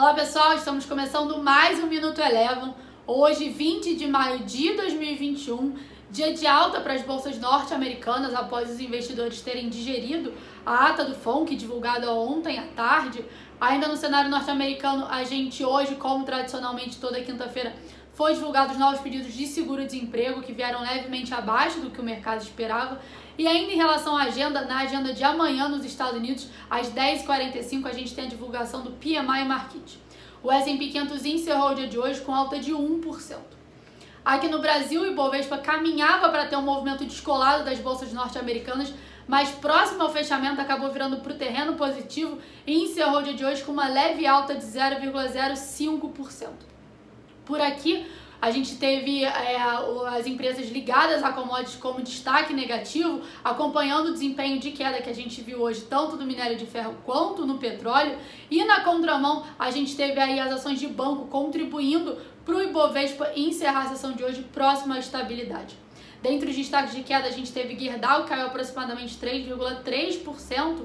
Olá pessoal, estamos começando mais um Minuto Elevam. Hoje, 20 de maio de 2021, dia de alta para as bolsas norte-americanas após os investidores terem digerido a ata do FONC divulgada ontem à tarde. Ainda no cenário norte-americano, a gente hoje, como tradicionalmente toda quinta-feira, foi divulgado os novos pedidos de seguro-desemprego que vieram levemente abaixo do que o mercado esperava. E ainda em relação à agenda, na agenda de amanhã nos Estados Unidos, às 10h45, a gente tem a divulgação do PMI Market. O S&P 500 encerrou o dia de hoje com alta de 1%. Aqui no Brasil, o Ibovespa caminhava para ter um movimento descolado das bolsas norte-americanas, mas próximo ao fechamento acabou virando para o terreno positivo e encerrou o dia de hoje com uma leve alta de 0,05%. Por aqui, a gente teve é, as empresas ligadas a commodities como destaque negativo, acompanhando o desempenho de queda que a gente viu hoje, tanto do minério de ferro quanto no petróleo. E na contramão, a gente teve aí as ações de banco contribuindo para o Ibovespa encerrar a sessão de hoje próximo à estabilidade. Dentre os destaques de queda, a gente teve Gerdau, que caiu aproximadamente 3,3%,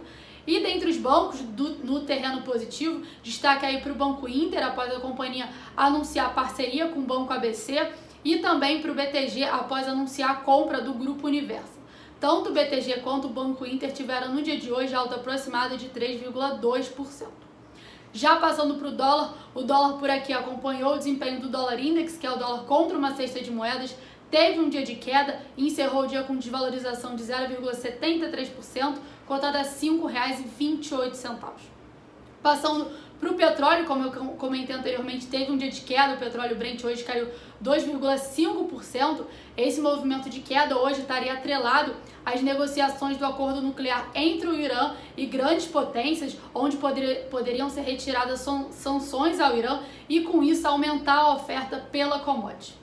e dentre os bancos do, no terreno positivo, destaque aí para o Banco Inter, após a companhia anunciar parceria com o Banco ABC, e também para o BTG, após anunciar a compra do Grupo Universo. Tanto o BTG quanto o Banco Inter tiveram no dia de hoje alta aproximada de 3,2%. Já passando para o dólar, o dólar por aqui acompanhou o desempenho do dólar index, que é o dólar contra uma cesta de moedas, teve um dia de queda e encerrou o dia com desvalorização de 0,73%, cotada a R$ 5,28. Passando para o petróleo, como eu comentei anteriormente, teve um dia de queda, o petróleo Brent hoje caiu 2,5%. Esse movimento de queda hoje estaria atrelado às negociações do acordo nuclear entre o Irã e grandes potências, onde poder, poderiam ser retiradas sanções ao Irã e com isso aumentar a oferta pela commodity.